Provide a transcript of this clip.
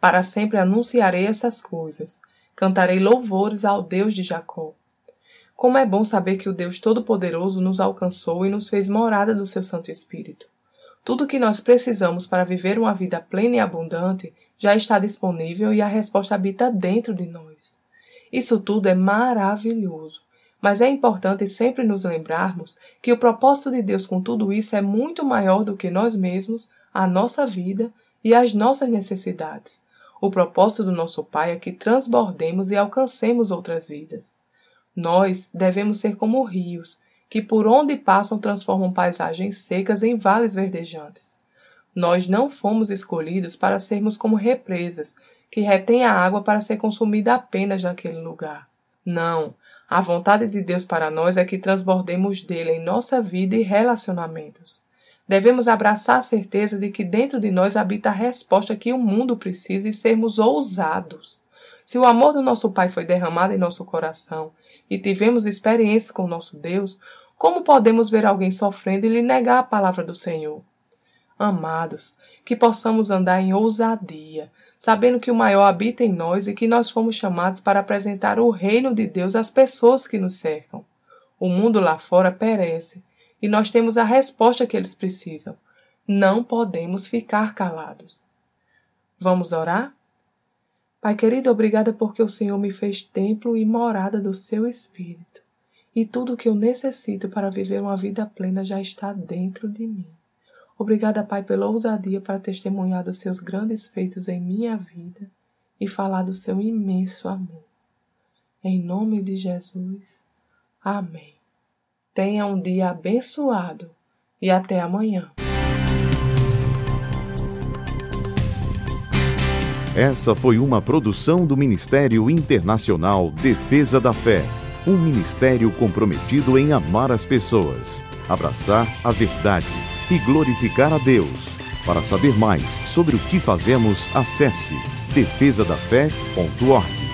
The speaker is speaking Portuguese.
para sempre anunciarei essas coisas. Cantarei louvores ao Deus de Jacó. Como é bom saber que o Deus Todo-Poderoso nos alcançou e nos fez morada do seu Santo Espírito. Tudo o que nós precisamos para viver uma vida plena e abundante já está disponível e a resposta habita dentro de nós. Isso tudo é maravilhoso, mas é importante sempre nos lembrarmos que o propósito de Deus com tudo isso é muito maior do que nós mesmos, a nossa vida e as nossas necessidades. O propósito do nosso Pai é que transbordemos e alcancemos outras vidas. Nós devemos ser como rios, que por onde passam transformam paisagens secas em vales verdejantes. Nós não fomos escolhidos para sermos como represas, que retêm a água para ser consumida apenas naquele lugar. Não, a vontade de Deus para nós é que transbordemos dele em nossa vida e relacionamentos. Devemos abraçar a certeza de que dentro de nós habita a resposta que o mundo precisa e sermos ousados. Se o amor do nosso Pai foi derramado em nosso coração e tivemos experiência com nosso Deus, como podemos ver alguém sofrendo e lhe negar a palavra do Senhor? Amados, que possamos andar em ousadia, sabendo que o maior habita em nós e que nós fomos chamados para apresentar o reino de Deus às pessoas que nos cercam. O mundo lá fora perece, e nós temos a resposta que eles precisam. Não podemos ficar calados. Vamos orar? Pai querido, obrigada porque o Senhor me fez templo e morada do seu Espírito. E tudo o que eu necessito para viver uma vida plena já está dentro de mim. Obrigada, Pai, pela ousadia para testemunhar dos seus grandes feitos em minha vida e falar do seu imenso amor. Em nome de Jesus. Amém. Tenha um dia abençoado e até amanhã. Essa foi uma produção do Ministério Internacional Defesa da Fé, um ministério comprometido em amar as pessoas, abraçar a verdade e glorificar a Deus. Para saber mais sobre o que fazemos, acesse defesadafé.org.